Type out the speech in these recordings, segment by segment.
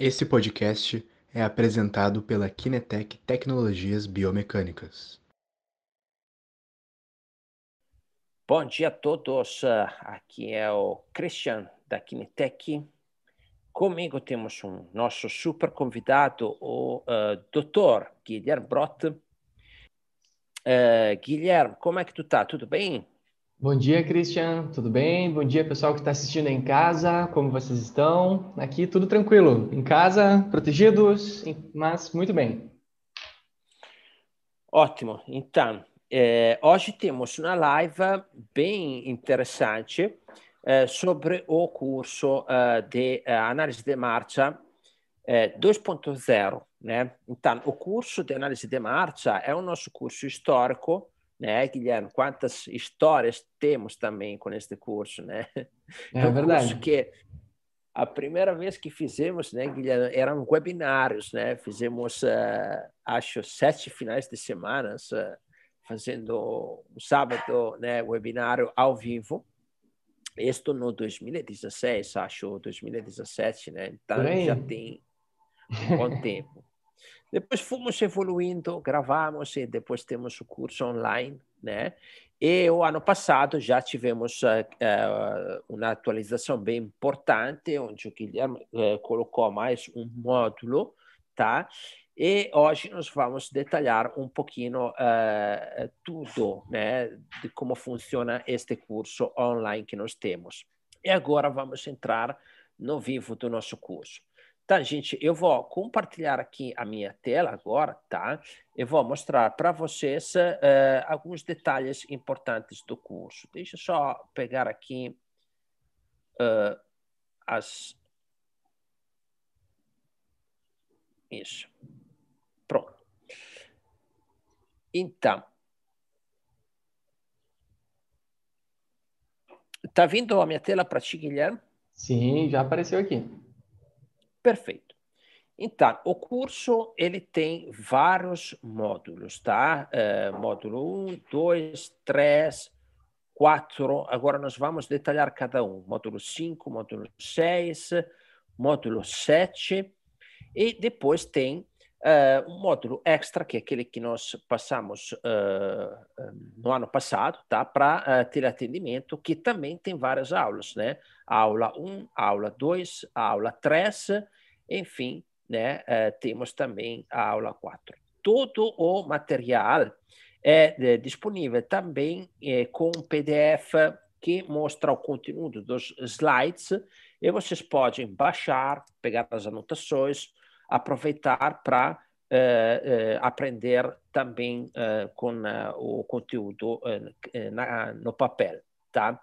Esse podcast é apresentado pela Kinetec Tecnologias Biomecânicas. Bom dia a todos. Aqui é o Christian da Kinetec. Comigo temos um nosso super convidado, o uh, Dr. Guilherme Brot. Uh, Guilherme, como é que tu tá? Tudo bem? Bom dia, Christian. Tudo bem? Bom dia, pessoal que está assistindo em casa. Como vocês estão? Aqui tudo tranquilo. Em casa, protegidos, mas muito bem. Ótimo. Então, eh, hoje temos uma live bem interessante eh, sobre o curso eh, de análise de marcha 2.0. Né? Então, o curso de análise de marcha é o nosso curso histórico né, Guilherme? Quantas histórias temos também com este curso, né? É, é verdade. que a primeira vez que fizemos, né, Guilherme, eram webinários, né? Fizemos, uh, acho, sete finais de semana, uh, fazendo um sábado, né, webinário ao vivo. Isto no 2016, acho, 2017, né? Então já tem um bom tempo. Depois fomos evoluindo, gravamos e depois temos o curso online, né? E o ano passado já tivemos uh, uh, uma atualização bem importante, onde o Guilherme uh, colocou mais um módulo, tá? E hoje nós vamos detalhar um pouquinho tudo, né? De como funciona este curso online que nós temos. E agora vamos entrar no vivo do nosso curso. Tá, gente, eu vou compartilhar aqui a minha tela agora, tá? Eu vou mostrar para vocês uh, alguns detalhes importantes do curso. Deixa eu só pegar aqui uh, as. Isso. Pronto. Então. Tá vindo a minha tela para ti, Guilherme? Sim, já apareceu aqui. Perfeito. Então, o curso ele tem vários módulos, tá? É, módulo 1, 2, 3, 4. Agora nós vamos detalhar cada um. Módulo 5, módulo 6, módulo 7. E depois tem uh, um módulo extra, que é aquele que nós passamos uh, no ano passado, tá? Para uh, teleatendimento, que também tem várias aulas, né? Aula 1, aula 2, aula 3 enfim, né, é, temos também a aula 4. Todo o material é, disponível também é, com um PDF que mostra o conteúdo dos slides e vocês podem baixar, pegar as anotações, aproveitar para é, é, aprender também é, com o conteúdo na, no papel, tá?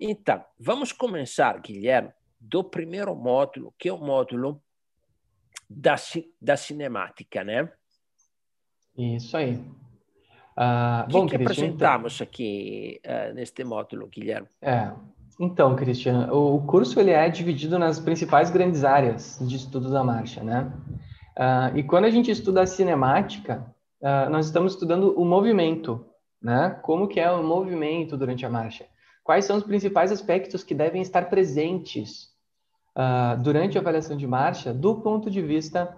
Então, vamos começar, Guilherme, do primeiro módulo, que é o módulo da, da cinemática, né? Isso aí. Uh, o que, que apresentamos então... aqui uh, neste módulo, Guilherme? É, então, Cristian, o curso ele é dividido nas principais grandes áreas de estudo da marcha, né? Uh, e quando a gente estuda a cinemática, uh, nós estamos estudando o movimento, né? Como que é o movimento durante a marcha? Quais são os principais aspectos que devem estar presentes uh, durante a avaliação de marcha do ponto de vista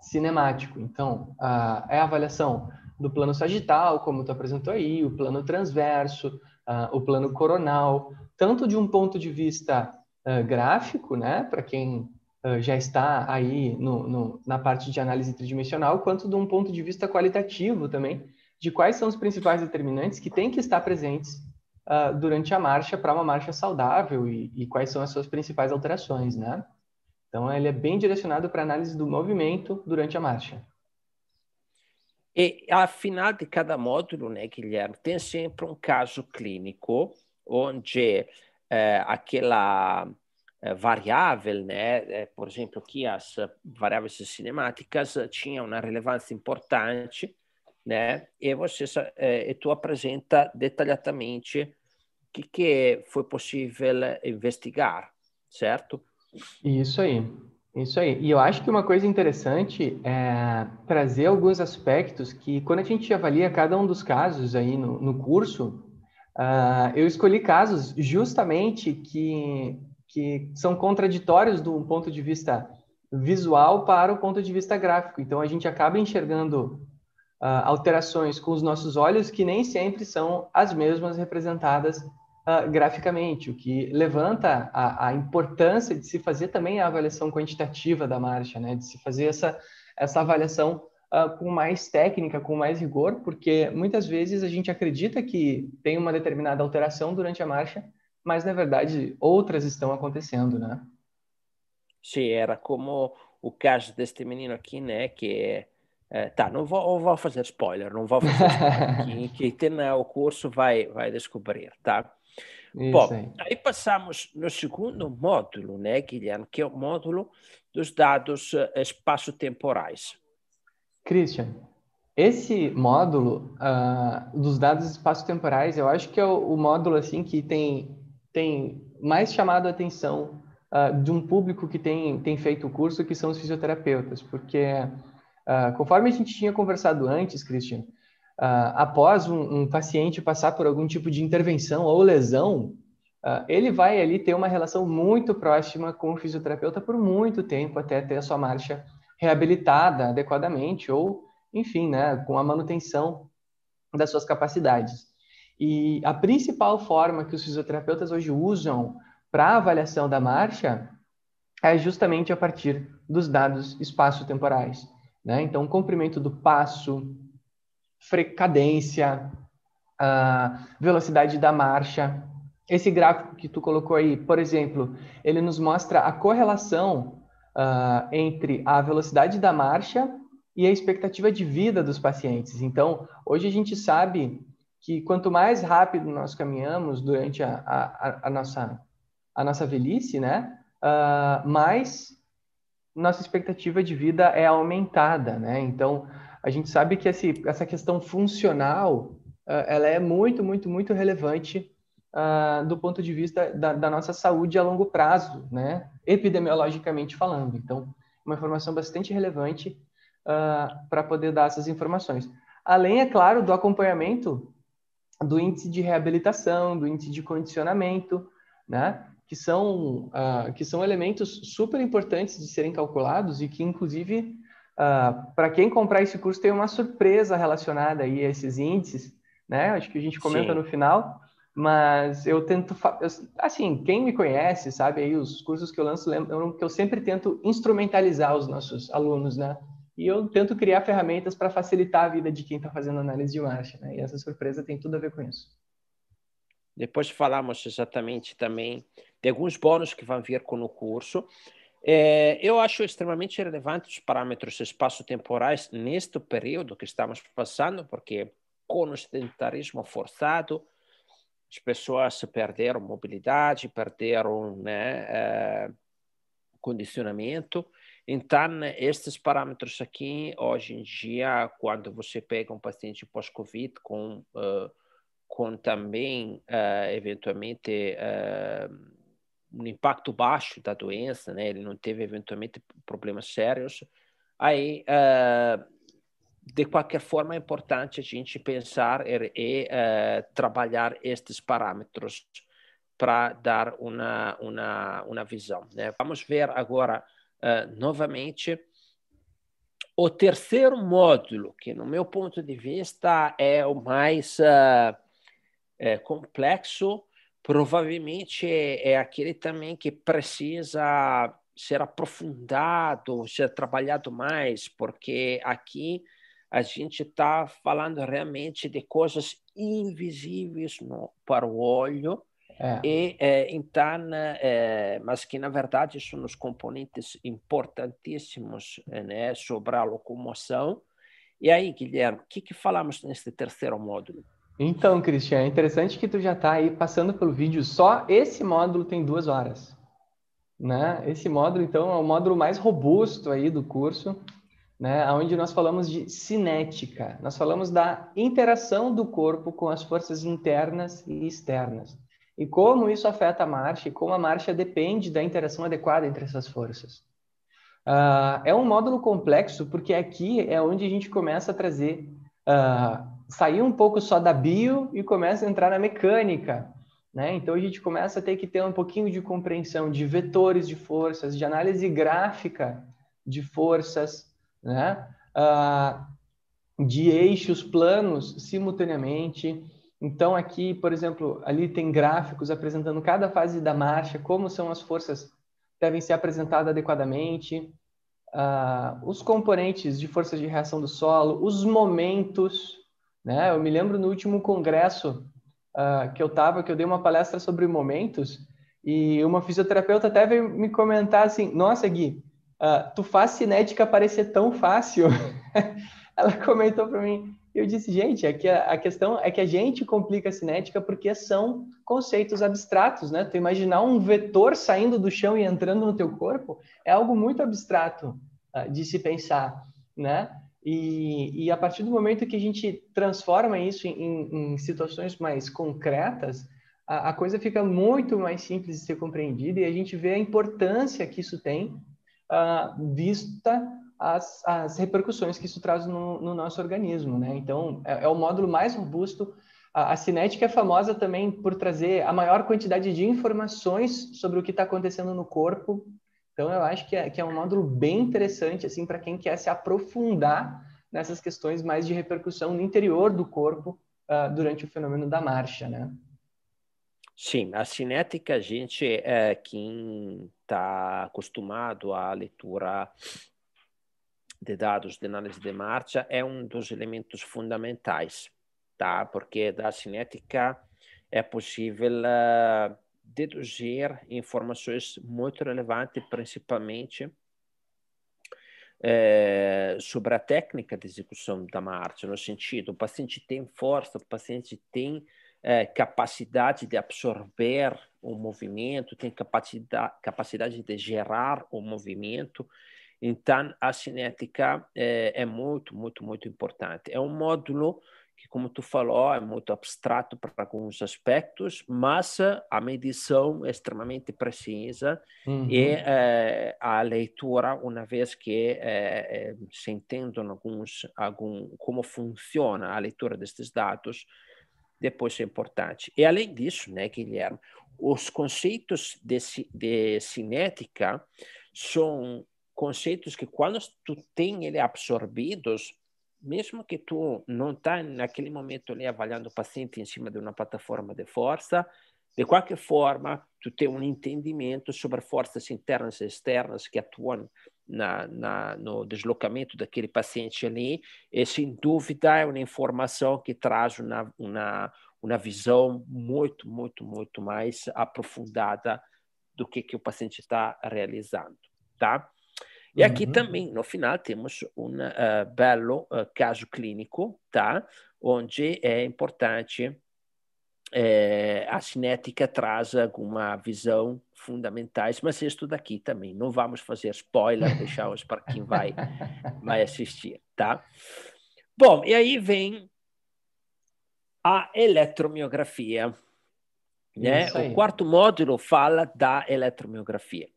cinemático. Então, uh, é a avaliação do plano sagital, como tu apresentou aí, o plano transverso, uh, o plano coronal, tanto de um ponto de vista gráfico, né, para quem já está aí no, no, na parte de análise tridimensional, quanto de um ponto de vista qualitativo também, de quais são os principais determinantes que têm que estar presentes uh, durante a marcha para uma marcha saudável e, e, quais são as suas principais alterações, né? Então, ele é bem direcionado para análise do movimento durante a marcha. E ao final de cada módulo, né, Guilherme, tem sempre um caso clínico onde é, aquela é, variável, né, é, por exemplo, aqui as variáveis cinemáticas tinham uma relevância importante né? E você é, e tu apresenta detalhadamente o que, que foi possível investigar, certo? Isso aí, isso aí. E eu acho que uma coisa interessante é trazer alguns aspectos que, quando a gente avalia cada um dos casos aí no, no curso, uh, eu escolhi casos justamente que, que são contraditórios do ponto de vista visual para o ponto de vista gráfico. Então, a gente acaba enxergando uh, alterações com os nossos olhos que nem sempre são as mesmas representadas uh, graficamente, o que levanta a, a, importância de se fazer também a avaliação quantitativa da marcha, né? de se fazer essa, essa avaliação uh, com mais técnica, com mais rigor, porque muitas vezes a gente acredita que tem uma determinada alteração durante a marcha, mas na verdade outras estão acontecendo, né? Sim, era como o caso deste menino aqui, né, que é, tá, não vou, vou fazer spoiler, não vou fazer spoiler. quem, quem tem o curso vai, vai descobrir, tá? Isso Bom, aí. aí. passamos no segundo módulo, né, Guilherme, que é o módulo dos dados uh, espaço-temporais. Christian, esse módulo uh, dos dados espaço-temporais, eu acho que é o, o, módulo assim que tem, tem mais chamado a atenção uh, de um público que tem, tem feito o curso, que são os fisioterapeutas, porque conforme a gente tinha conversado antes, Christian, uh, após um, um, paciente passar por algum tipo de intervenção ou lesão, uh, ele vai ali ter uma relação muito próxima com o fisioterapeuta por muito tempo, até ter a sua marcha reabilitada adequadamente ou, enfim, né, com a manutenção das suas capacidades. E a principal forma que os fisioterapeutas hoje usam para avaliação da marcha é justamente a partir dos dados espaço-temporais. Né? Então, comprimento do passo, cadência, velocidade da marcha. Esse gráfico que tu colocou aí, por exemplo, ele nos mostra a correlação uh, entre a velocidade da marcha e a expectativa de vida dos pacientes. Então, hoje a gente sabe que quanto mais rápido nós caminhamos durante a, a, a nossa, a nossa velhice, né, uh, mais nossa expectativa de vida é aumentada, né? Então, a gente sabe que esse, essa questão funcional uh, ela é muito, muito, muito relevante uh, do ponto de vista da, da, nossa saúde a longo prazo, né? epidemiologicamente falando. Então, uma informação bastante relevante uh, para poder dar essas informações. Além, é claro, do acompanhamento do índice de reabilitação, do índice de condicionamento, né? Que são, uh, que são elementos super importantes de serem calculados e que, inclusive, Uh, ah, para quem comprar esse curso, tem uma surpresa relacionada aí a esses índices, né? Acho que a gente comenta Sim. no final, mas eu tento, eu, assim, quem me conhece, sabe aí os cursos que eu lanço, lembram que eu sempre tento instrumentalizar os nossos alunos, né? E eu tento criar ferramentas para facilitar a vida de quem está fazendo análise de marcha, né? E essa surpresa tem tudo a ver com isso. Depois falamos exatamente também de alguns bônus que vão vir com o curso. É, eu acho extremamente relevante os parâmetros espaço-temporais neste período que estamos passando, porque com o sedentarismo forçado, as pessoas perderam mobilidade, perderam né, é, condicionamento. Então, estes parâmetros aqui, hoje em dia, quando você pega um paciente pós-Covid com, uh, com também, uh, eventualmente, uh, um impacto baixo da doença, né? Ele não teve eventualmente problemas sérios. Aí, uh, de qualquer forma, é importante a gente pensar e, e uh, trabalhar estes parâmetros para dar uma, uma, uma visão. Né? Vamos ver agora uh, novamente o terceiro módulo, que no meu ponto de vista é o mais complexo provavelmente é, é aquele também que precisa ser aprofundado, ser trabalhado mais, porque aqui a gente está falando realmente de coisas invisíveis no, para o olho, é. e é, então, é, mas que na verdade são os componentes importantíssimos né, sobre a locomoção. E aí, Guilherme, o que, que falamos nesse terceiro módulo? Então, Cristian, é interessante que tu já está aí passando pelo vídeo. Só esse módulo tem duas horas. Né? Esse módulo, então, é o módulo mais robusto aí do curso, né? onde nós falamos de cinética. Nós falamos da interação do corpo com as forças internas e externas. E como isso afeta a marcha e como a marcha depende da interação adequada entre essas forças. Uh, é um módulo complexo porque aqui é onde a gente começa a trazer uh, sair um pouco só da bio e começa a entrar na mecânica. Né? Então a gente começa a ter que ter um pouquinho de compreensão de vetores de forças, de análise gráfica de forças, né? Uh, de eixos planos simultaneamente. Então, aqui, por exemplo, ali tem gráficos apresentando cada fase da marcha, como são as forças devem ser apresentadas adequadamente, uh, os componentes de força de reação do solo, os momentos. Né? Eu me lembro no último congresso uh, que eu estava, que eu dei uma palestra sobre momentos, e uma fisioterapeuta até veio me comentar assim: Nossa, Gui, uh, tu faz cinética parecer tão fácil. Ela comentou para mim. Eu disse, gente, é que a, questão é que a gente complica a cinética porque são conceitos abstratos, né? Tu imaginar um vetor saindo do chão e entrando no teu corpo é algo muito abstrato uh, de se pensar, né? E, e, a partir do momento que a gente transforma isso em, em situações mais concretas, a, a, coisa fica muito mais simples de ser compreendida e a gente vê a importância que isso tem, uh, vista as, as, repercussões que isso traz no, no nosso organismo, né? Então, é, é, o módulo mais robusto. A, a cinética é famosa também por trazer a maior quantidade de informações sobre o que está acontecendo no corpo então, eu acho que é, que é um módulo bem interessante, assim, para quem quer se aprofundar nessas questões mais de repercussão no interior do corpo uh, durante o fenômeno da marcha, né? Sim, a cinética, a gente, é, quem está acostumado à leitura de dados de análise de marcha, é um dos elementos fundamentais, tá? Porque da cinética é possível uh, deduzir informações muito relevantes, principalmente é, sobre a técnica de execução da marcha, no sentido, o paciente tem força, o paciente tem é, capacidade de absorver o movimento, tem capacidade, capacidade de gerar o movimento. Então, a cinética é, é muito, muito, muito importante. É um módulo que, como tu falou, é muito abstrato para alguns aspectos, mas a medição é extremamente precisa uhum. e é, a leitura, uma vez que é, é, se entendam alguns, algum, como funciona a leitura destes dados, depois é importante. E além disso, né, Guilherme, os conceitos de, de cinética são conceitos que quando tu tem ele absorvidos, mesmo que tu não está naquele momento ali avaliando o paciente em cima de uma plataforma de força, de qualquer forma, tu tem um entendimento sobre forças internas e externas que atuam na, na, no deslocamento daquele paciente ali, e sem dúvida é uma informação que traz uma, uma, uma visão muito, muito, muito mais aprofundada do que, que o paciente está realizando, tá? E aqui uhum. também, no final, temos um uh, belo uh, caso clínico, tá? onde é importante é, a cinética traz alguma visão fundamentais, mas isso daqui também. Não vamos fazer spoiler, deixamos para quem vai, vai assistir, tá? Bom, e aí vem a eletromiografia. Né? O quarto módulo fala da eletromiografia.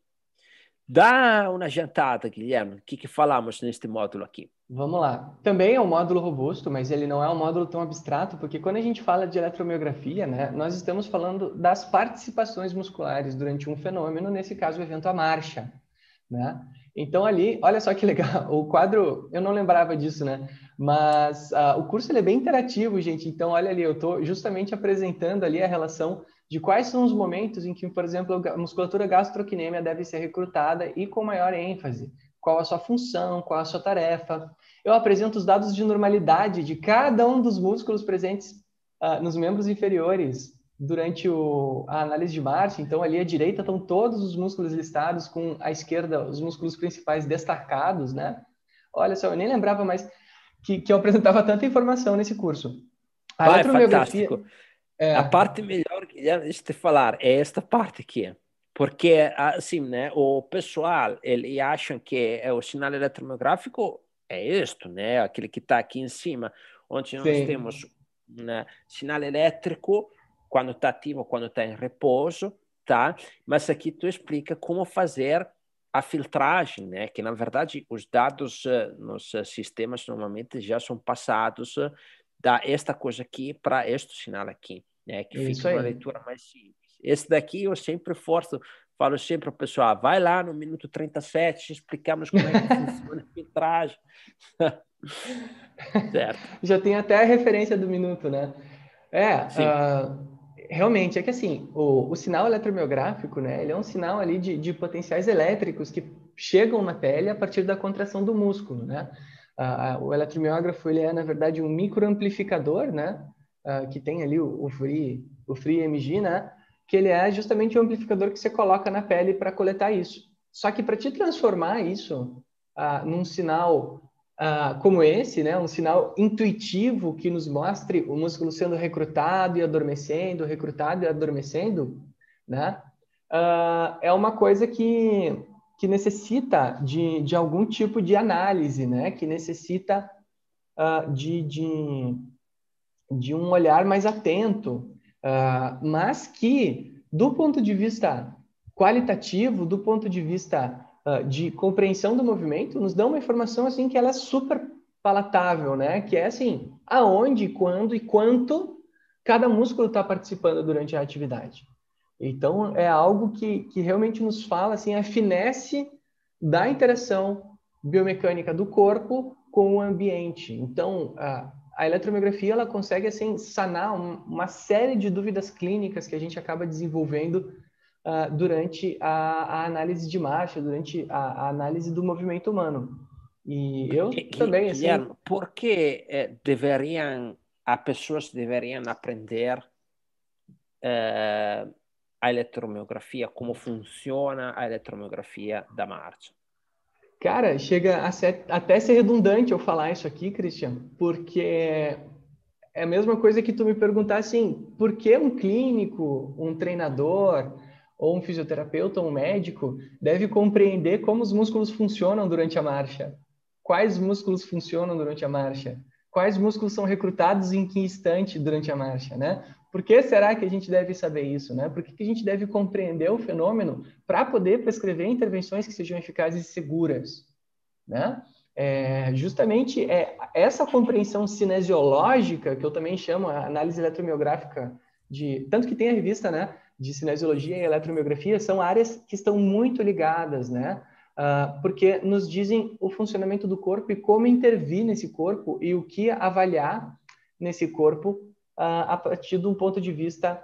Dá uma jantada, Guilherme. O que, que falamos neste módulo aqui? Vamos lá. Também é um módulo robusto, mas ele não é um módulo tão abstrato, porque quando a gente fala de eletromiografia, né, nós estamos falando das participações musculares durante um fenômeno, nesse caso, o evento à marcha. Né? Então, ali, olha só que legal, o quadro, eu não lembrava disso, né? Mas uh, o curso ele é bem interativo, gente. Então, olha ali, eu estou justamente apresentando ali a relação de quais são os momentos em que, por exemplo, a musculatura gastrocnêmia deve ser recrutada e com maior ênfase. Qual a sua função, qual a sua tarefa. Eu apresento os dados de normalidade de cada um dos músculos presentes uh, nos membros inferiores durante o, a análise de marcha. Então, ali à direita estão todos os músculos listados, com à esquerda os músculos principais destacados, né? Olha só, eu nem lembrava mais que, que eu apresentava tanta informação nesse curso. A Vai, fantástico. É. A parte melhor, deixa eu te falar, é esta parte aqui. Porque, assim, né, o pessoal, ele acha que é o sinal eletromiográfico é isto, né, aquele que está aqui em cima, onde nós Sim. temos um né, sinal elétrico quando está ativo, quando está em repouso, tá? Mas aqui tu explica como fazer a filtragem, né? Que na verdade os dados uh, nos uh, sistemas normalmente já são passados uh, da esta coisa aqui para este sinal aqui né? Que Isso fica aí. uma leitura mais simples. Esse daqui eu sempre forço, falo sempre ao pessoal, vai lá no minuto 37, explicamos como é que funciona a filtragem. certo. Já tem até a referência do minuto, né? É, uh, realmente, é que assim, o, o sinal eletromiográfico, né, ele é um sinal ali de, de potenciais elétricos que chegam na pele a partir da contração do músculo, né? Uh, o eletromiógrafo, ele é, na verdade, um microamplificador, né? Uh, que tem ali o, o Free, o Free MG, né? Que ele é justamente o amplificador que você coloca na pele para coletar isso. Só que para te transformar isso uh, num sinal como esse, né? Um sinal intuitivo que nos mostre o músculo sendo recrutado e adormecendo, recrutado e adormecendo, né? é uma coisa que que necessita de, de algum tipo de análise, né? que necessita uh, de, de, de um olhar mais atento, uh, mas que, do ponto de vista qualitativo, do ponto de vista uh, de compreensão do movimento, nos dá uma informação assim que ela é super palatável, né? Que é assim, aonde, quando e quanto cada músculo está participando durante a atividade. Então, é algo que, que realmente nos fala assim, a finesse da interação biomecânica do corpo com o ambiente. Então, a, a eletromiografia ela consegue assim sanar um, uma série de dúvidas clínicas que a gente acaba desenvolvendo uh, durante a, a, análise de marcha, durante a, a, análise do movimento humano. E eu e, também, assim... Guilherme, por que eh, deveriam, as pessoas deveriam aprender eh, a eletromiografia, como funciona a eletromiografia da marcha? Cara, chega a ser, até ser redundante eu falar isso aqui, Cristian, porque é a mesma coisa que tu me perguntar assim, por que um clínico, um treinador, ou um fisioterapeuta, um médico, deve compreender como os músculos funcionam durante a marcha? Quais músculos funcionam durante a marcha? Quais músculos são recrutados em que instante durante a marcha, né? Por que será que a gente deve saber isso, né? Por que, que a gente deve compreender o fenômeno para poder prescrever intervenções que sejam eficazes e seguras, né? É, justamente é essa compreensão cinesiológica que eu também chamo a análise eletromiográfica de tanto que tem a revista, né, de cinesiologia e eletromiografia são áreas que estão muito ligadas, né? Uh, porque nos dizem o funcionamento do corpo e como intervir nesse corpo e o que avaliar nesse corpo a partir de um ponto de vista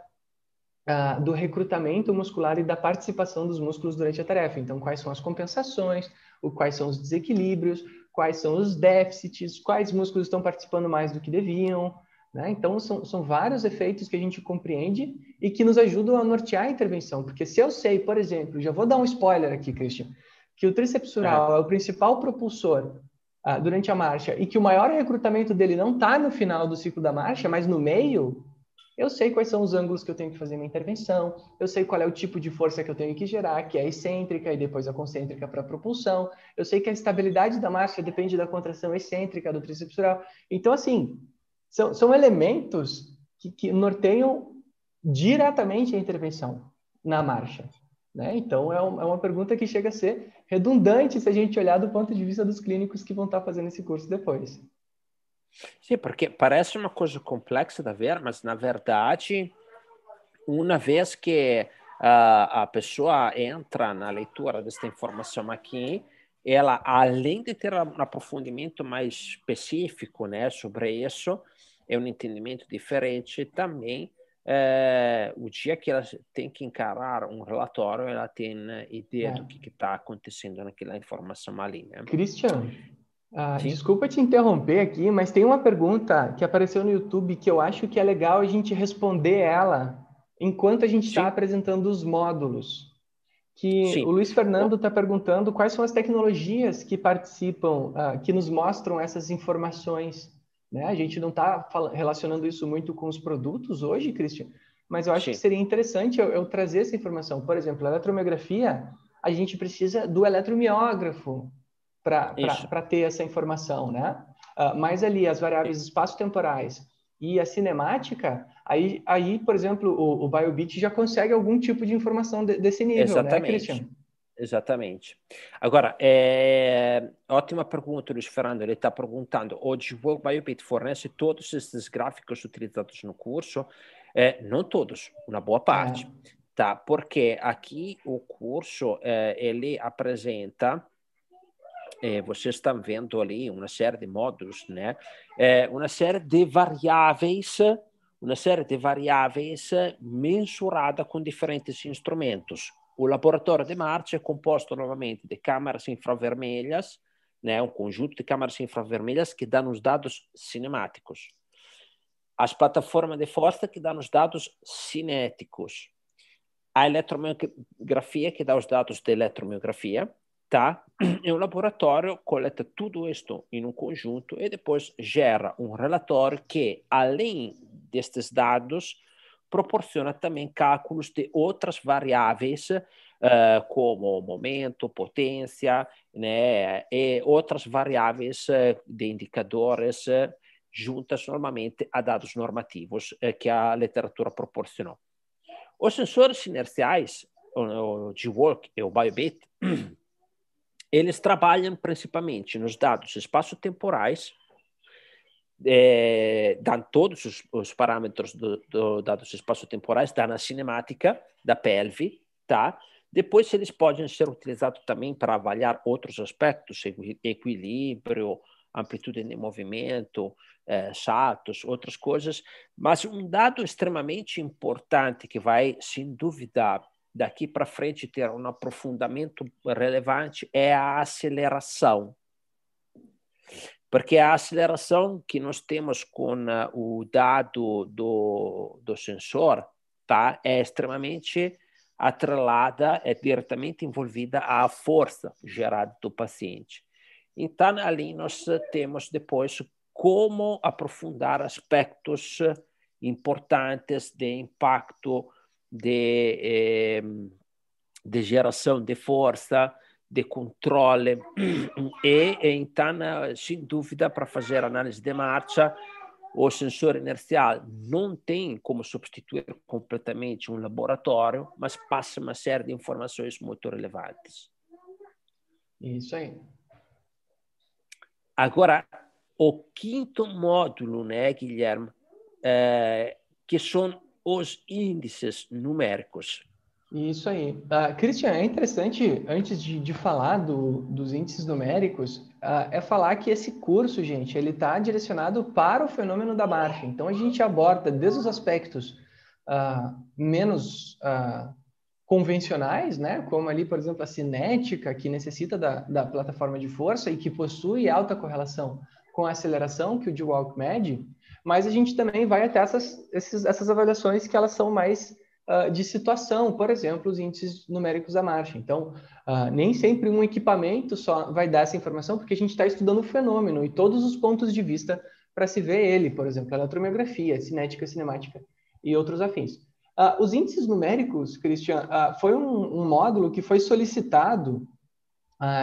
do recrutamento muscular e da participação dos músculos durante a tarefa. Então, quais são as compensações, quais são os desequilíbrios, quais são os déficits, quais músculos estão participando mais do que deviam. Né? Então, são, são vários efeitos que a gente compreende e que nos ajudam a nortear a intervenção. Porque se eu sei, por exemplo, já vou dar um spoiler aqui, Christian, que o tríceps é. é o principal propulsor uh, durante a marcha e que o maior recrutamento dele não está no final do ciclo da marcha, mas no meio, eu sei quais são os ângulos que eu tenho que fazer na intervenção, eu sei qual é o tipo de força que eu tenho que gerar, que é a excêntrica e depois a concêntrica para a propulsão. Eu sei que a estabilidade da marcha depende da contração excêntrica do tríceps Então, assim, são, são elementos que, que norteiam diretamente a intervenção na marcha. Né? Então, é, um, é, uma pergunta que chega a ser redundante se a gente olhar do ponto de vista dos clínicos que vão estar fazendo esse curso depois. Sim, porque parece uma coisa complexa de ver, mas na verdade, uma vez que uh, a pessoa entra na leitura desta informação aqui, ela, além de ter um aprofundamento mais específico né, sobre isso, é um entendimento diferente também é, o dia que ela tem que encarar um relatório, ela tem ideia é. do que está acontecendo naquela informação ali. Né? Christian, ah, desculpa te interromper aqui, mas tem uma pergunta que apareceu no YouTube que eu acho que é legal a gente responder ela enquanto a gente está apresentando os módulos. Que Sim. o Luiz Fernando está perguntando quais são as tecnologias que participam, uh, que nos mostram essas informações né? A gente não está relacionando isso muito com os produtos hoje, Christian, mas eu acho Sim. que seria interessante eu, eu, trazer essa informação. Por exemplo, a eletromiografia, a gente precisa do eletromiógrafo para ter essa informação, né? Uh, mas ali as variáveis espaço-temporais e a cinemática, aí, aí por exemplo, o, o BioBit já consegue algum tipo de informação de, desse nível, Exatamente. né, Christian? Exatamente. Agora, é... ótima pergunta, Luiz Fernando. Ele está perguntando: hoje o BioBit fornece todos esses gráficos utilizados no curso? É, não todos, uma boa parte. É. tá? Porque aqui o curso eh, ele apresenta vocês estão vendo ali uma série de módulos, né? Uma série de variáveis, uma série de variáveis mensurada com diferentes instrumentos. O laboratório de marcha é composto novamente de câmaras infravermelhas, né? Um conjunto de câmaras infravermelhas que dão os dados cinemáticos. As plataformas de força que dão os dados cinéticos. A eletromiografia que dá os dados de eletromiografia, tá? E o laboratório coleta tudo isto em um conjunto e depois gera um relatório que, além destes dados, proporciona também cálculos de outras variáveis, uh, como momento, potência, né, e outras variáveis uh, de indicadores uh, juntas normalmente a dados normativos que a literatura proporcionou. Os sensores inerciais, o G-Walk e o BioBit, eles trabalham principalmente nos dados espaço-temporais, é, dão todos os, os parâmetros dos do dados espaço-temporais, dão a cinemática da pelve, tá? Depois eles podem ser utilizados também para avaliar outros aspectos, equilíbrio, amplitude de movimento, é, chatos, outras coisas. Mas um dado extremamente importante que vai, sem dúvida, daqui para frente ter um aprofundamento relevante é a aceleração. Porque a aceleração que nós temos com uh, o dado do, do sensor tá, é extremamente atrelada, é diretamente envolvida à força gerada do paciente. Então, ali nós temos depois como aprofundar aspectos importantes de impacto de, eh, de geração de força, de controle e, então, sem dúvida, para fazer análise de marcha, o sensor inercial não tem como substituir completamente um laboratório, mas passa uma série de informações muito relevantes. Isso aí. Agora, o quinto módulo, né, Guilherme, é, que são os índices numéricos. Isso aí. Uh, Christian, é interessante, antes de, de falar do, dos índices numéricos, uh, é falar que esse curso, gente, ele está direcionado para o fenômeno da marcha. Então, a gente aborda desde os aspectos uh, menos convencionais, né? como ali, por exemplo, a cinética, que necessita da, da plataforma de força e que possui alta correlação com a aceleração que o D-Walk mede, mas a gente também vai até essas, esses, essas avaliações que elas são mais uh, de situação, por exemplo, os índices numéricos da marcha. Então, uh, nem sempre um equipamento só vai dar essa informação, porque a gente está estudando o fenômeno e todos os pontos de vista para se ver ele, por exemplo, a eletromiografia, cinética, cinemática e outros afins. Uh, os índices numéricos, Christian, foi um, um, módulo que foi solicitado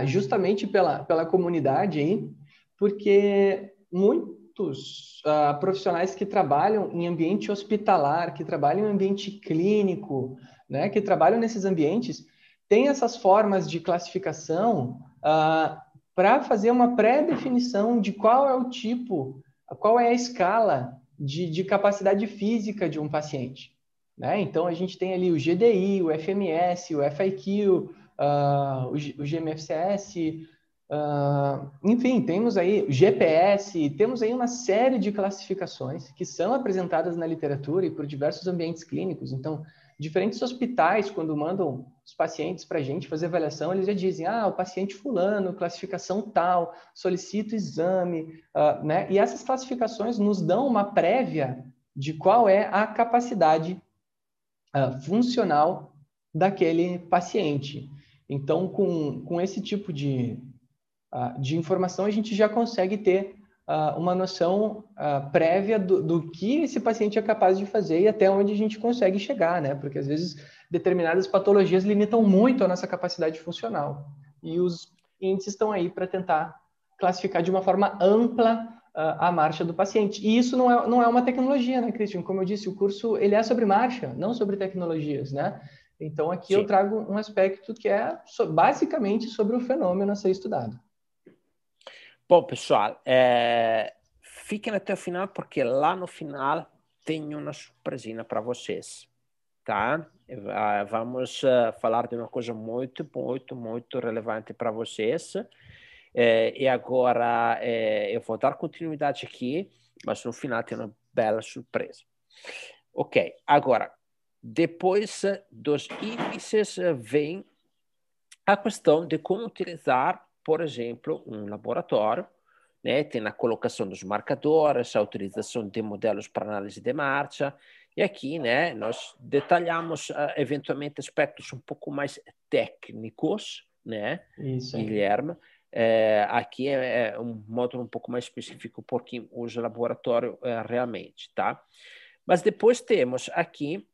justamente pela, pela comunidade aí, porque muito, muitos uh, profissionais que trabalham em ambiente hospitalar, que trabalham em ambiente clínico, né, que trabalham nesses ambientes, têm essas formas de classificação uh, para fazer uma pré-definição de qual é o tipo, qual é a escala de, de capacidade física de um paciente. Né? Então, a gente tem ali o GDI, o FMS, o FIQ, uh, ah, o, o GMFCS, Uh, enfim, temos aí GPS, temos aí uma série de classificações que são apresentadas na literatura e por diversos ambientes clínicos. Então, diferentes hospitais, quando mandam os pacientes para a gente fazer avaliação, eles já dizem: ah, o paciente fulano, classificação tal, solicito exame, uh, né? E essas classificações nos dão uma prévia de qual é a capacidade uh, funcional daquele paciente. Então, com, com esse tipo de, uh, de informação, a gente já consegue ter uh, uma noção uh, prévia do, do, que esse paciente é capaz de fazer e até onde a gente consegue chegar, né? Porque às vezes determinadas patologias limitam muito a nossa capacidade funcional. E os índices estão aí para tentar classificar de uma forma ampla a marcha do paciente. E isso não é, não é uma tecnologia, né, Christian? Como eu disse, o curso ele é sobre marcha, não sobre tecnologias, né? Então aqui Sim. eu trago um aspecto que é basicamente sobre o fenômeno a ser estudado. Bom, pessoal, é... fiquem até o final, porque lá no final tem uma surpresinha para vocês, tá? Vamos uh, falar de uma coisa muito, muito, muito relevante para vocês. É, e agora é, eu vou dar continuidade aqui, mas no final tem uma bela surpresa. Ok, agora, depois dos índices vem a questão de como utilizar, por exemplo, um laboratório, né? tem a colocação dos marcadores, a utilização de modelos para análise de marcha, e aqui né, nós detalhamos uh, eventualmente aspectos um pouco mais técnicos, né, Isso, Guilherme, é, aqui é, é, um módulo um pouco mais específico por quem usa laboratório é, realmente, tá? Mas depois temos aqui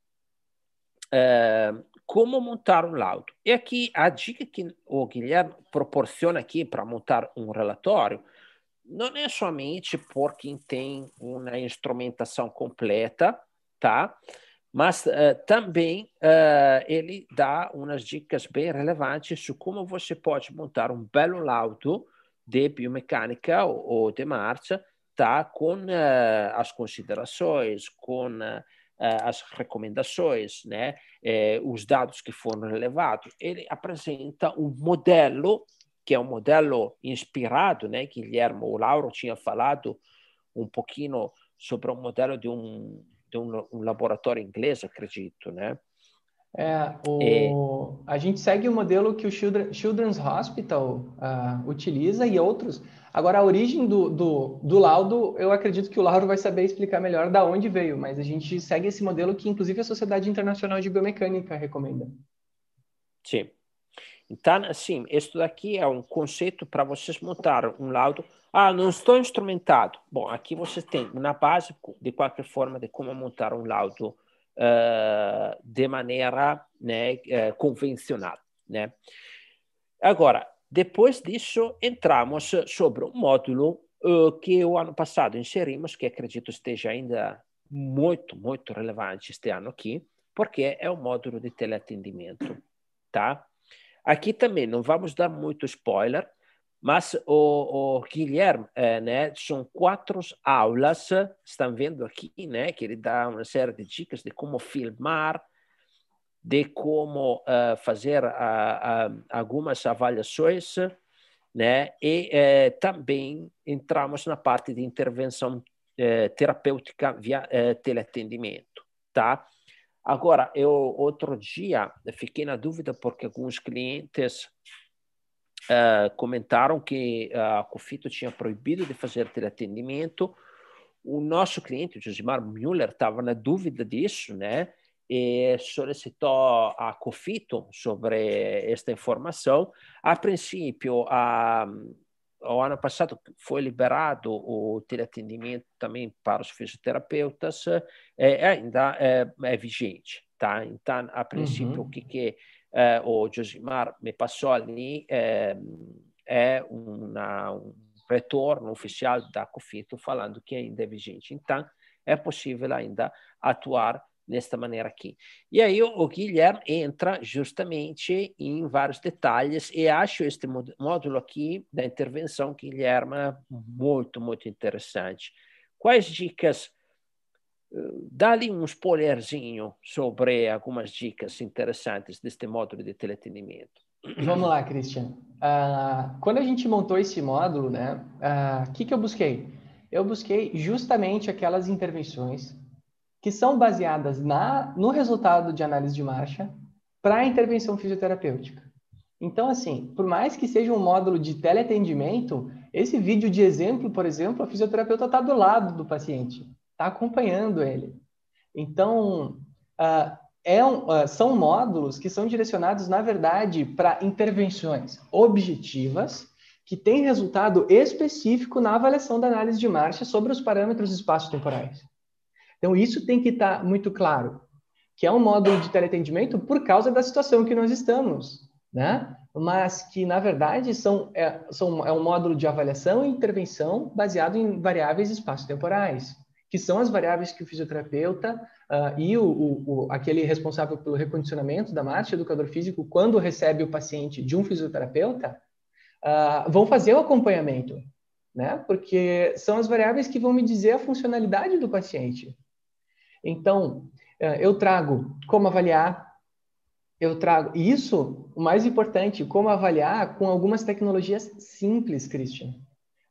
é, como montar um laudo. E aqui a dica que o Guilherme proporciona aqui para montar um relatório não é somente por quem tem uma instrumentação completa, tá? mas uh, também uh, ele dá umas dicas bem relevantes sobre como você pode montar um belo laudo de biomecânica ou, ou de marcha, tá? com uh, as considerações, com as recomendações, né? Eh, os dados que foram relevados. Ele apresenta um modelo, que é um modelo inspirado, né? Guilherme, o Lauro tinha falado um pouquinho sobre o modelo de um de um, um laboratório inglês, acredito, né? É, o, é. a gente segue o modelo que o Children, Children's Hospital uh, utiliza e outros. Agora, a origem do, do, do, laudo, eu acredito que o Lauro vai saber explicar melhor da onde veio, mas a gente segue esse modelo que, inclusive, a Sociedade Internacional de Biomecânica recomenda. Sim. Então, assim, isso daqui é um conceito para vocês montar um laudo. Ah, não estou instrumentado. Bom, aqui você tem uma base, de qualquer forma, de como montar um laudo uh, de maneira né, uh, convencional. Né? Agora, depois disso, entramos sobre um módulo uh, que o ano passado inserimos, que acredito esteja ainda muito, muito relevante este ano aqui, porque é o módulo de teleatendimento. Tá? Aqui também não vamos dar muito spoiler, mas o, o Guilherme, é, né, são quatro aulas, estão vendo aqui, né, que ele dá uma série de dicas de como filmar, de como uh, fazer uh, uh, algumas avaliações, né, e eh, também entramos na parte de intervenção terapêutica via teleatendimento, tá? Agora, eu outro dia fiquei na dúvida porque alguns clientes uh, comentaram que a Cofito tinha proibido de fazer teleatendimento. O nosso cliente, o Josimar Müller, estava na dúvida disso, né? E solicitou a Cofito sobre esta informação. A princípio, a o ano passado foi liberado o teleatendimento também para os fisioterapeutas, é, ainda é, é vigente, tá? Então, a princípio, uhum. o que, que é, o Josimar me passou ali é, uma, um retorno oficial da COFITO falando que ainda é vigente. Então, é possível ainda atuar desta maneira aqui. E aí o, o Guilherme entra justamente em vários detalhes e acho este módulo aqui da intervenção Guilherme muito, muito interessante. Quais dicas? Dá-lhe um spoilerzinho sobre algumas dicas interessantes deste módulo de teletenimento. Vamos lá, Christian. Uh, quando a gente montou esse módulo, né, o uh, ah, que, que eu busquei? Eu busquei justamente aquelas intervenções que são baseadas na, no resultado de análise de marcha para a intervenção fisioterapêutica. Então, assim, por mais que seja um módulo de teleatendimento, esse vídeo de exemplo, por exemplo, a fisioterapeuta está do lado do paciente, está acompanhando ele. Então, uh, é um, uh, são módulos que são direcionados, na verdade, para intervenções objetivas que têm resultado específico na avaliação da análise de marcha sobre os parâmetros espaço-temporais. Então, isso tem que estar tá muito claro, que é um módulo de teleatendimento por causa da situação que nós estamos, né? Mas que, na verdade, são, é, são, é um módulo de avaliação e intervenção baseado em variáveis espaço-temporais, que são as variáveis que o fisioterapeuta uh, e o, o, o, aquele responsável pelo recondicionamento da marcha, educador físico, quando recebe o paciente de um fisioterapeuta, uh, vão fazer o acompanhamento, né? Porque são as variáveis que vão me dizer a funcionalidade do paciente. Então, eh, eu trago como avaliar, eu trago isso, o mais importante, como avaliar com algumas tecnologias simples, Christian.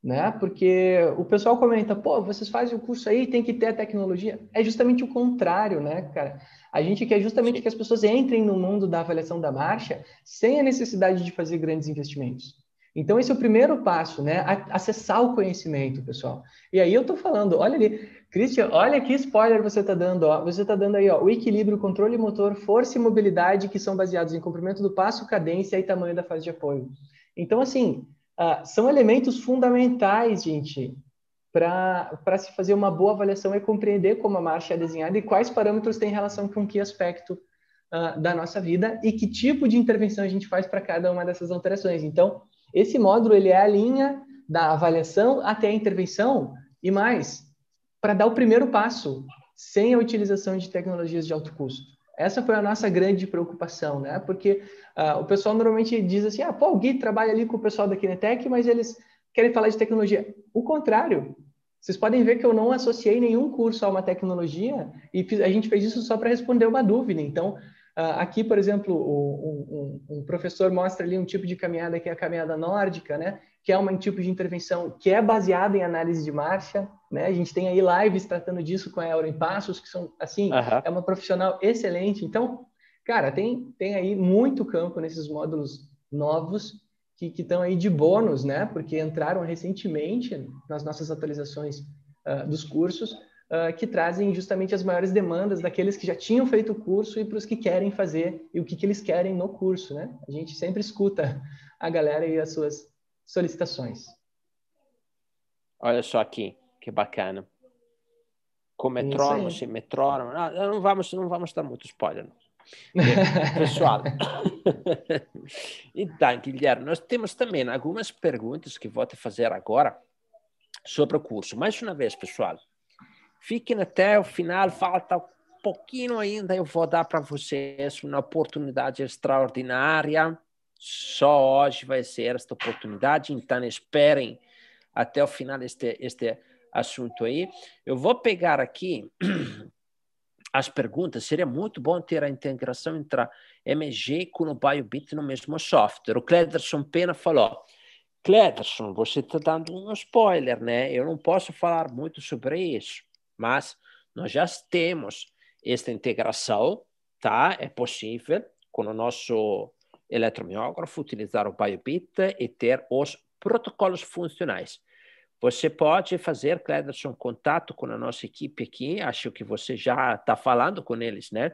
Né? Porque o pessoal comenta, pô, vocês fazem o curso aí, tem que ter a tecnologia. É justamente o contrário, né, cara? A gente quer justamente que as pessoas entrem no mundo da avaliação da marcha sem a necessidade de fazer grandes investimentos. Então, esse é o primeiro passo, né? Acessar o conhecimento, pessoal. E aí eu tô falando, olha ali, Christian, olha que spoiler você está dando, ó. Você está dando aí, ó, o equilíbrio, controle motor, força e mobilidade, que são baseados em comprimento do passo, cadência e tamanho da fase de apoio. Então, assim, uh, são elementos fundamentais, gente, para se fazer uma boa avaliação e compreender como a marcha é desenhada e quais parâmetros tem relação com que aspecto uh, da nossa vida e que tipo de intervenção a gente faz para cada uma dessas alterações. Então, esse módulo ele é a linha da avaliação até a intervenção e mais, para dar o primeiro passo, sem a utilização de tecnologias de alto custo. Essa foi a nossa grande preocupação, né? Porque uh, o pessoal normalmente diz assim, ah, pô, o Gui trabalha ali com o pessoal da Kinetec, mas eles querem falar de tecnologia. O contrário, vocês podem ver que eu não associei nenhum curso a uma tecnologia e a gente fez isso só para responder uma dúvida. Então, Uh, aqui, por exemplo, um, um, um, professor mostra ali um tipo de caminhada que é a caminhada nórdica, né? Que é um tipo de intervenção que é baseada em análise de marcha, né? A gente tem aí lives tratando disso com a Euro em Passos, que são, assim, uhum. é uma profissional excelente. Então, cara, tem, tem aí muito campo nesses módulos novos que estão aí de bônus, né? Porque entraram recentemente nas nossas atualizações uh, dos cursos, uh, que trazem justamente as maiores demandas daqueles que já tinham feito o curso e para os que querem fazer e o que, que eles querem no curso, né? A gente sempre escuta a galera e as suas solicitações. Olha só aqui, que bacana. Com metrônomo, sem metrônomo. Não, não, vamos, não vamos dar muito spoiler. Pessoal, então, Guilherme, nós temos também algumas perguntas que vou te fazer agora sobre o curso. Mais uma vez, pessoal, Fiquem até o final, falta um pouquinho ainda. Eu vou dar para vocês uma oportunidade extraordinária. Só hoje vai ser esta oportunidade, então esperem até o final este, este assunto aí. Eu vou pegar aqui as perguntas. Seria muito bom ter a integração entre MG com o BioBit no mesmo software. O Clederson Pena falou. Clederson, você está dando um spoiler, né? Eu não posso falar muito sobre isso mas nós já temos esta integração, tá? É possível com o nosso eletromiógrafo utilizar o BioBit e ter os protocolos funcionais. Você pode fazer, Clederson, contato com a nossa equipe aqui, acho que você já está falando com eles, né?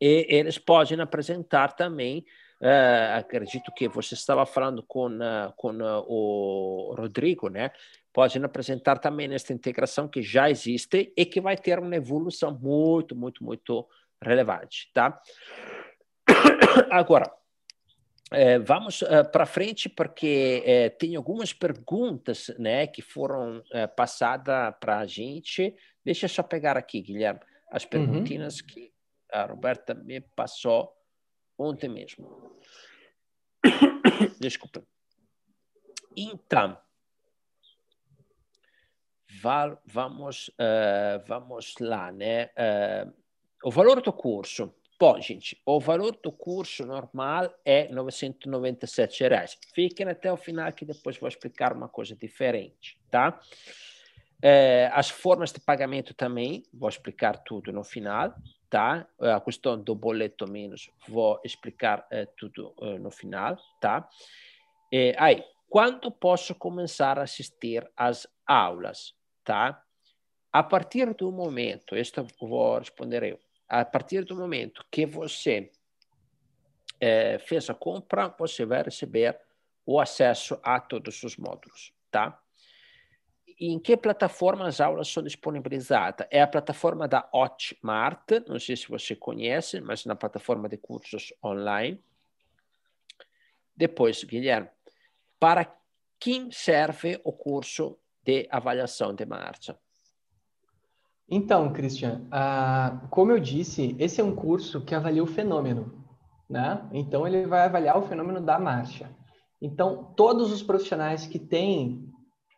E eles podem apresentar também, uh, acredito que você estava falando com, uh, com uh, o Rodrigo, né? podem apresentar também esta integração que já existe e que vai ter uma evolução muito, muito, muito relevante, tá? Agora, é, vamos é, para frente porque é, tem algumas perguntas, né, que foram é, passadas para a gente. Deixa eu só pegar aqui, Guilherme, as uhum. perguntinhas uhum. que a Roberta me passou ontem mesmo. Desculpa. Então, vamos, uh, vamos lá, né? Uh, o valor do curso. Bom, gente, o valor do curso normal é 997 reais. Fiquem até o final que depois vou explicar uma coisa diferente, tá? Uh, as formas de pagamento também, vou explicar tudo no final, tá? A questão do boleto menos, vou explicar tudo no final, tá? aí, quando posso começar a assistir às aulas? tá? A partir do momento, isto vou responder eu, a partir do momento que você é, fez a compra, você vai receber o acesso a todos os módulos, tá? em que plataforma as aulas são disponibilizadas? É a plataforma da Hotmart, não sei se você conhece, mas na plataforma de cursos online. Depois, Guilherme, para quem serve o curso de avaliação de marcha? Então, Christian, uh, como eu disse, esse é um curso que avalia o fenômeno, né? Então, ele vai avaliar o fenômeno da marcha. Então, todos os profissionais que têm,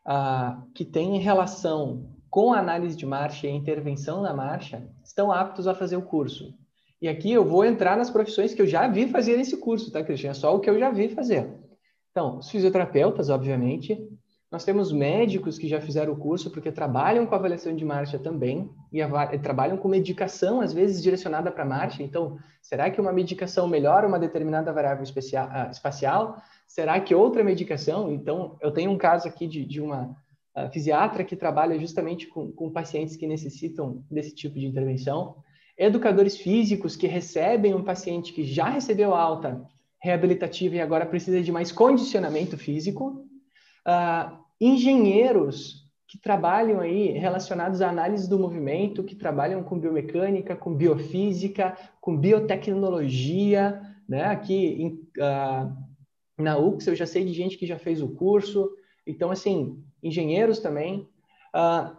uh, que têm relação com a análise de marcha e a intervenção na marcha estão aptos a fazer o curso. E aqui eu vou entrar nas profissões que eu já vi fazer esse curso, tá, Cristian? É só o que eu já vi fazer. Então, os fisioterapeutas, obviamente. Nós temos médicos que já fizeram o curso porque trabalham com avaliação de marcha também e, e trabalham com medicação, às vezes direcionada para marcha. Então, será que uma medicação melhora uma determinada variável uh, espacial? Será que outra medicação? Então, eu tenho um caso aqui de, de uma uh, fisiatra que trabalha justamente com, com pacientes que necessitam desse tipo de intervenção educadores físicos que recebem um paciente que já recebeu alta reabilitativa e agora precisa de mais condicionamento físico, uh, engenheiros que trabalham aí relacionados à análise do movimento, que trabalham com biomecânica, com biofísica, com biotecnologia, né? Aqui em, uh, na UX eu já sei de gente que já fez o curso, então assim, engenheiros também. Uh,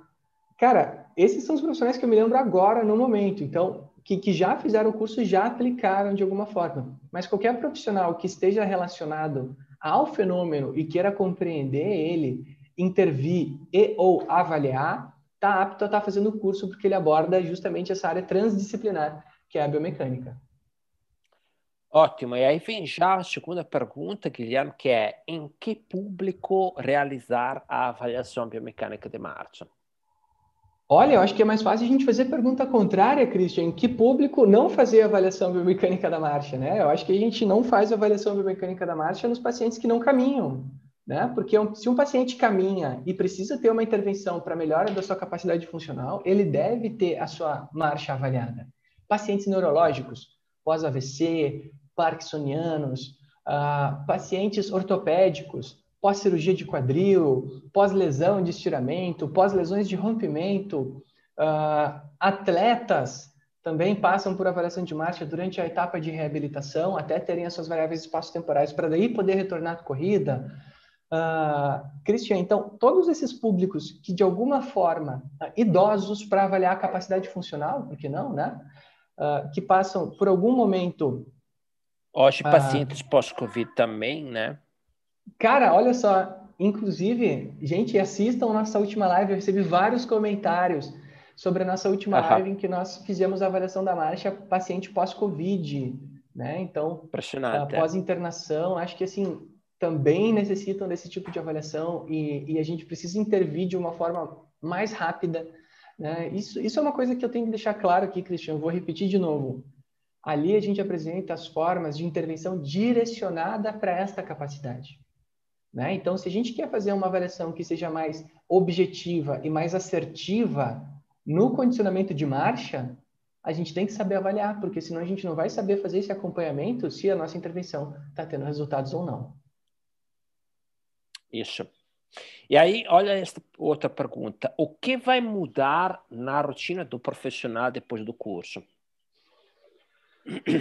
cara, esses são os profissionais que eu me lembro agora, no momento. Então, que, que já fizeram o curso já aplicaram de alguma forma. Mas qualquer profissional que esteja relacionado ao fenômeno e queira compreender ele, intervir e ou avaliar, está apto a estar tá fazendo o curso porque ele aborda justamente essa área transdisciplinar, que é a biomecânica. Ótimo. E aí vem já a segunda pergunta, Guilherme, que é em que público realizar a avaliação biomecânica de marcha? Olha, eu acho que é mais fácil a gente fazer pergunta contrária, Christian. Que público não fazer avaliação biomecânica da marcha, né? Eu acho que a gente não faz avaliação biomecânica da marcha nos pacientes que não caminham, né? Porque se um paciente caminha e precisa ter uma intervenção para melhora da sua capacidade funcional, ele deve ter a sua marcha avaliada. Pacientes neurológicos, pós-AVC, parkinsonianos, uh, pacientes ortopédicos, pós-cirurgia de quadril, pós-lesão de estiramento, pós-lesões de rompimento. Uh, atletas também passam por avaliação de marcha durante a etapa de reabilitação, até terem as suas variáveis espaço-temporais, para daí poder retornar à corrida. Uh, Cristian, então, todos esses públicos que, de alguma forma, uh, idosos para avaliar a capacidade funcional, por que não, né? Uh, que passam por algum momento. Hoje, pacientes pós-Covid também, né? Cara, olha só. Inclusive, gente, assistam nossa última live. Eu recebi vários comentários sobre a nossa última live em que nós fizemos a avaliação da marcha paciente pós-Covid, né? Então, pós-internação, acho que assim também necessitam desse tipo de avaliação e, e, a gente precisa intervir de uma forma mais rápida. Né? Isso, isso é uma coisa que eu tenho que deixar claro aqui, Cristian. Vou repetir de novo. Ali a gente apresenta as formas de intervenção direcionada para esta capacidade. Né? Então, se a gente quer fazer uma avaliação que seja mais objetiva e mais assertiva no condicionamento de marcha, a gente tem que saber avaliar, porque senão a gente não vai saber fazer esse acompanhamento se a nossa intervenção está tendo resultados ou não. Isso. E aí, olha esta outra pergunta. O que vai mudar na rotina do profissional depois do curso?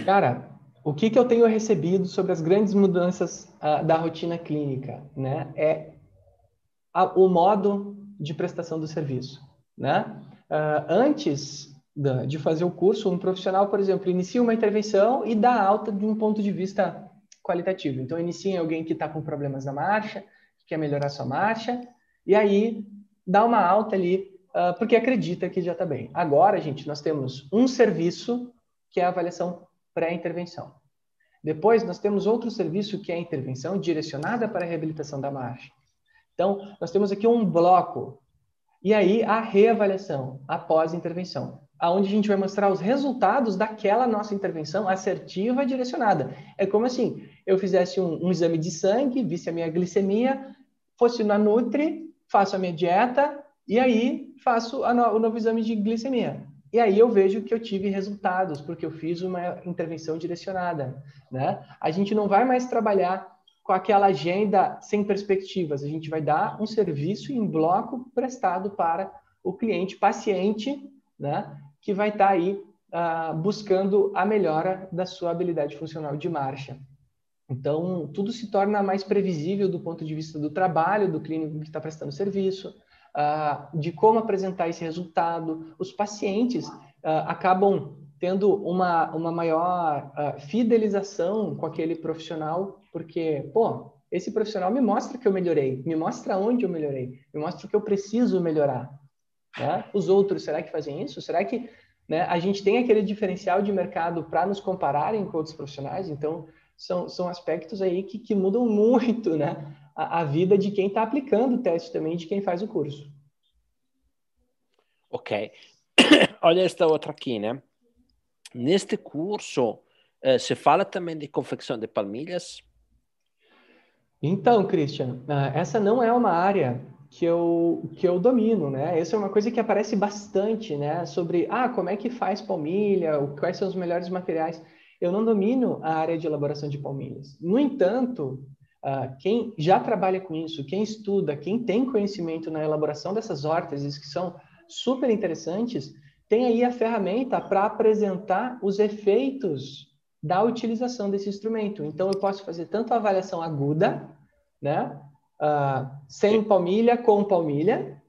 Cara, o que, que eu tenho recebido sobre as grandes mudanças uh, da rotina clínica, né? É a, o modo de prestação do serviço, né? Uh, antes da, de fazer o curso, um profissional, por exemplo, inicia uma intervenção e dá alta de um ponto de vista qualitativo. Então, inicia em alguém que está com problemas na marcha, que quer melhorar sua marcha, e aí dá uma alta ali, uh, porque acredita que já está bem. Agora, gente, nós temos um serviço que é a avaliação pré-intervenção. Depois, nós temos outro serviço que é a intervenção direcionada para a reabilitação da marcha. Então, nós temos aqui um bloco. E aí, a reavaliação após a intervenção, aonde a gente vai mostrar os resultados daquela nossa intervenção assertiva direcionada. É como assim, eu fizesse um, um exame de sangue, visse a minha glicemia, fosse na Nutri, faço a minha dieta e aí faço no, o novo exame de glicemia. E aí eu vejo que eu tive resultados, porque eu fiz uma intervenção direcionada, né? A gente não vai mais trabalhar com aquela agenda sem perspectivas, a gente vai dar um serviço em bloco prestado para o cliente paciente, né? Que vai estar tá aí uh, buscando a melhora da sua habilidade funcional de marcha. Então, tudo se torna mais previsível do ponto de vista do trabalho do clínico que está prestando serviço, uh, de como apresentar esse resultado. Os pacientes uh, acabam tendo uma, uma maior uh, fidelização com aquele profissional, porque, pô, esse profissional me mostra que eu melhorei, me mostra onde eu melhorei, me mostra o que eu preciso melhorar. Né? Os outros, será que fazem isso? Será que né, a gente tem aquele diferencial de mercado para nos compararem com outros profissionais, então são, são aspectos aí que, que mudam muito né, a, a vida de quem está aplicando o teste também, de quem faz o curso. Ok. Olha esta outra aqui, né? Neste curso, eh, se fala também de confecção de palmilhas? Então, Christian, ah, essa não é uma área que eu, que eu domino, né? Essa é uma coisa que aparece bastante, né? Sobre, ah, como é que faz palmilha, quais são os melhores materiais. Eu não domino a área de elaboração de palmilhas. No entanto, uh, quem já trabalha com isso, quem estuda, quem tem conhecimento na elaboração dessas órteses, que são super interessantes, tem aí a ferramenta para apresentar os efeitos da utilização desse instrumento. Então, eu posso fazer tanto a avaliação aguda, né? uh, sem palmilha, com palmilha,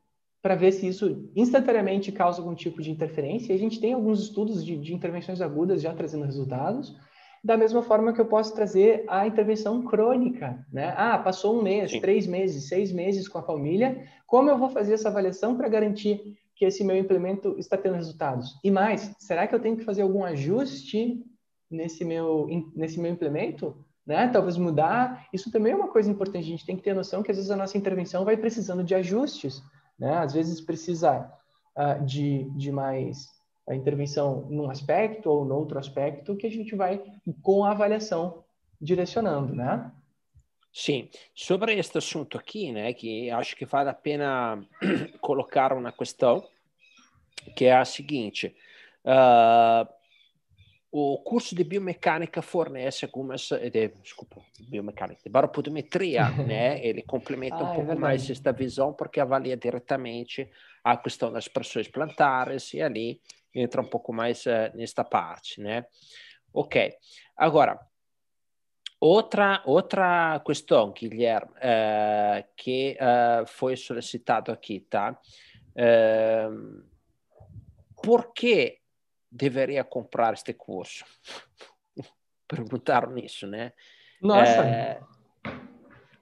para ver se isso instantaneamente causa algum tipo de interferência. E a gente tem alguns estudos de, de, intervenções agudas já trazendo resultados. Da mesma forma que eu posso trazer a intervenção crônica, né? Ah, passou um mês, Sim. três meses, seis meses com a palmilha. Como eu vou fazer essa avaliação para garantir que esse meu implemento está tendo resultados? E mais, será que eu tenho que fazer algum ajuste nesse meu, nesse meu implemento? né? Talvez mudar. Isso também é uma coisa importante. A gente tem que ter noção que às vezes a nossa intervenção vai precisando de ajustes, né? Às vezes precisa uh, de, de mais a intervenção num aspecto ou no outro aspecto que a gente vai com a avaliação direcionando, né? Sim, sobre este assunto aqui, né, que acho que vale a pena colocar uma questão, que é a seguinte: uh, o curso de biomecânica fornece algumas, de, desculpa, biomecânica, de baropodometria, né? Ele complementa ah, um é pouco mais esta visão porque avalia diretamente a questão das pressões plantares e ali entra um pouco mais uh, nesta parte, né? Ok. Agora, outra outra questão, Guilherme, uh, que uh, foi solicitado aqui, tá? Por que deveria comprar este curso? Perguntaram isso, né? Nossa!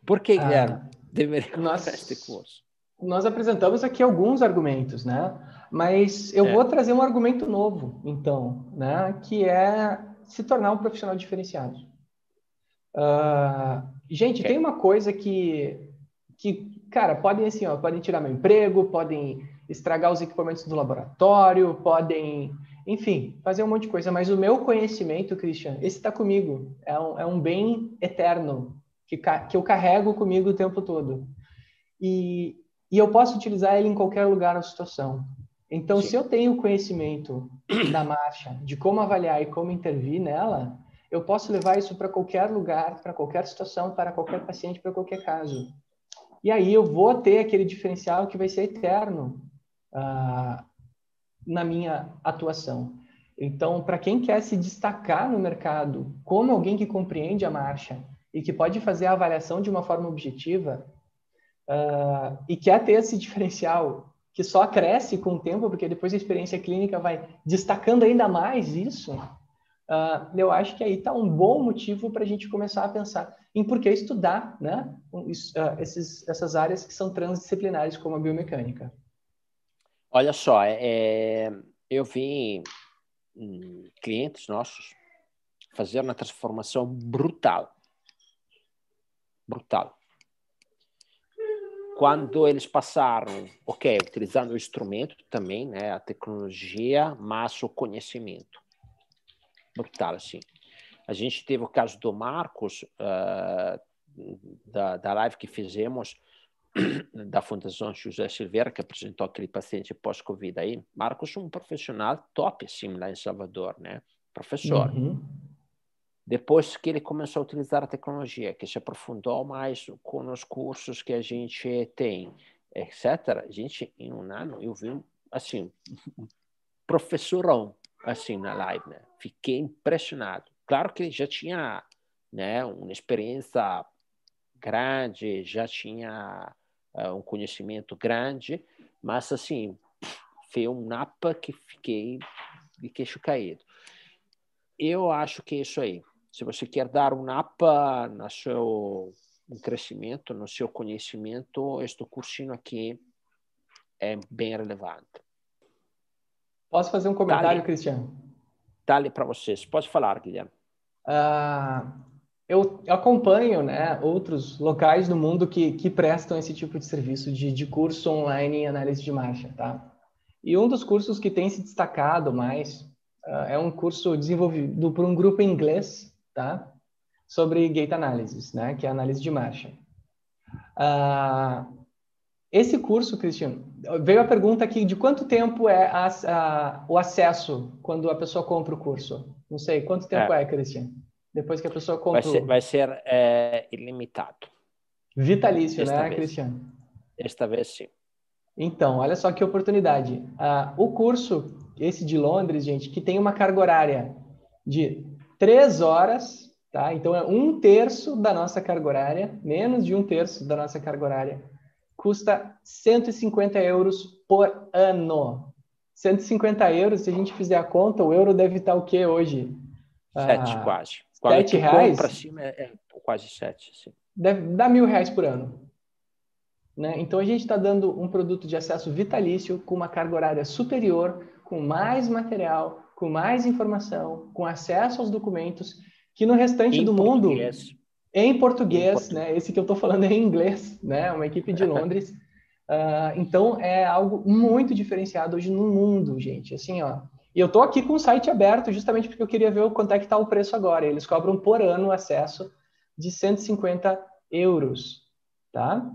Por que, Guilherme, ah, deveria nós, comprar este curso? Nós apresentamos aqui alguns argumentos, né? Mas eu é. vou trazer um argumento novo, então, né? Que é se tornar um profissional diferenciado. Uh, gente, okay. tem uma coisa que, que, cara, podem assim, ó, podem tirar meu emprego, podem estragar os equipamentos do laboratório, podem enfim, fazer um monte de coisa. Mas o meu conhecimento, Christian, esse está comigo. É um, é um bem eterno que, que eu carrego comigo o tempo todo. E, e eu posso utilizar ele em qualquer lugar ou situação. Então, Sim. se eu tenho conhecimento da marcha, de como avaliar e como intervir nela, eu posso levar isso para qualquer lugar, para qualquer situação, para qualquer paciente, para qualquer caso. E aí eu vou ter aquele diferencial que vai ser eterno. Uh, na minha atuação. Então, para quem quer se destacar no mercado como alguém que compreende a marcha e que pode fazer a avaliação de uma forma objetiva uh, e quer ter esse diferencial que só cresce com o tempo, porque depois a experiência clínica vai destacando ainda mais isso, uh, eu acho que aí está um bom motivo para a gente começar a pensar em por que estudar né, uh, esses, essas áreas que são transdisciplinares, como a biomecânica. Olha só, é, é, eu vi hum, clientes nossos fazer uma transformação brutal. Brutal. Quando eles passaram, ok, utilizando o instrumento também, né, a tecnologia, mas o conhecimento. Brutal, assim. A gente teve o caso do Marcos, uh, da, da live que fizemos, da Fundação José Silveira, que apresentou aquele paciente pós-Covid aí. Marcos um profissional top, assim, lá em Salvador, né? Professor. Uhum. Depois que ele começou a utilizar a tecnologia, que se aprofundou mais com os cursos que a gente tem, etc., gente, em um ano, eu vi, assim, um professorão, assim, na live, né? Fiquei impressionado. Claro que ele já tinha, né, uma experiência grande, já tinha uh, um conhecimento grande, mas assim, foi um napa que fiquei de queixo caído. Eu acho que é isso aí. Se você quer dar um napa no seu crescimento, no seu conhecimento, este cursinho aqui é bem relevante. Posso fazer um comentário, Cristiano? Dá-lhe para vocês. Pode falar, Guilherme. Uh, eu acompanho né, outros locais no mundo que, que prestam esse tipo de serviço de, de curso online em análise de marcha, tá? E um dos cursos que tem se destacado mais uh, é um curso desenvolvido por um grupo em inglês, tá? Sobre gate analysis, né? Que é análise de marcha. Uh, esse curso, Cristiano, veio a pergunta aqui de quanto tempo é a, a, o acesso quando a pessoa compra o curso? Não sei, quanto tempo é, é Cristiano? Depois que a pessoa compra. Vai ser, vai ser é, ilimitado. Vitalício, Esta né, vez. Cristiano? Esta vez sim. Então, olha só que oportunidade. Uh, o curso, esse de Londres, gente, que tem uma carga horária de três horas, tá? Então é um terço da nossa carga horária, menos de um terço da nossa carga horária, custa 150 euros por ano. 150 euros, se a gente fizer a conta, o euro deve estar o quê hoje? Sete, ah, quase. Sete reais? Para cima é, é, quase sete. Sim. Deve dar mil reais por ano. Né? Então a gente está dando um produto de acesso vitalício com uma carga horária superior, com mais material, com mais informação, com acesso aos documentos, que no restante em do português. mundo, em português, em português, né? Esse que eu estou falando é em inglês, né? Uma equipe de Londres. uh, então é algo muito diferenciado hoje no mundo, gente. Assim, ó. E eu estou aqui com o site aberto justamente porque eu queria ver quanto é que está o preço agora. Eles cobram por ano acesso de 150 euros, tá?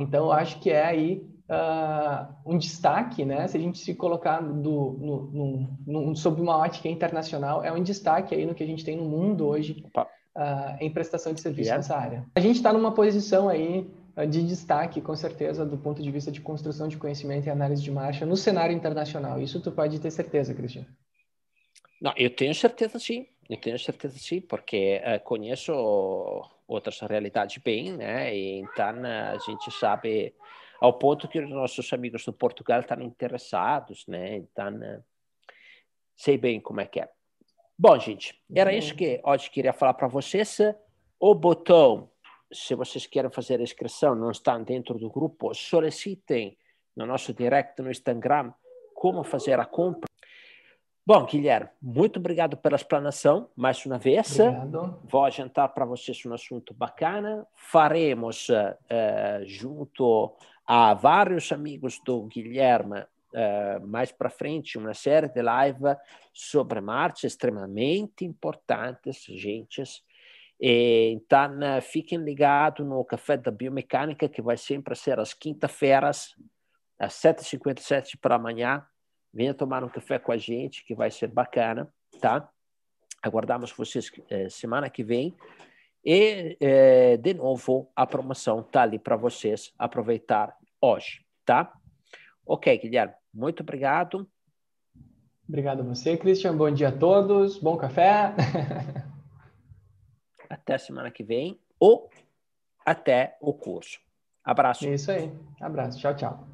Então, eu acho que é aí uh, um destaque, né? Se a gente se colocar do, no, no, no, sob uma ótica internacional, é um destaque aí no que a gente tem no mundo hoje uh, em prestação de serviço yeah. nessa área. A gente está numa posição aí uh, de destaque, com certeza, do ponto de vista de construção de conhecimento e análise de marcha no cenário internacional. Isso tu pode ter certeza, Cristian. Não, eu tenho certeza sim, eu tenho certeza sim, porque uh, conheço outras realidades bem, né? E então a gente sabe ao ponto que os nossos amigos do Portugal estão interessados, né? Então sei bem como é que é. Bom, gente, era uhum. isso que hoje queria falar para vocês. O botão, se vocês querem fazer a inscrição, não está dentro do grupo, solicitem no nosso direct no Instagram como fazer a compra Bom, Guilherme, muito obrigado pela explanação, mais uma vez. Obrigado. Vou adiantar para vocês um assunto bacana. Faremos, uh, junto a vários amigos do Guilherme, uh, mais para frente, uma série de live sobre marchas extremamente importantes, gentes. E, então, uh, fiquem ligados no Café da Biomecânica, que vai sempre ser às quinta-feiras, às 7h57 para amanhã Venha tomar um café com a gente, que vai ser bacana, tá? Aguardamos vocês eh, semana que vem. E, eh, de novo, a promoção tá ali para vocês aproveitar hoje, tá? Ok, Guilherme, muito obrigado. Obrigado a você, Christian. Bom dia a todos. Bom café. até semana que vem ou até o curso. Abraço. É isso aí. Abraço. Tchau, tchau.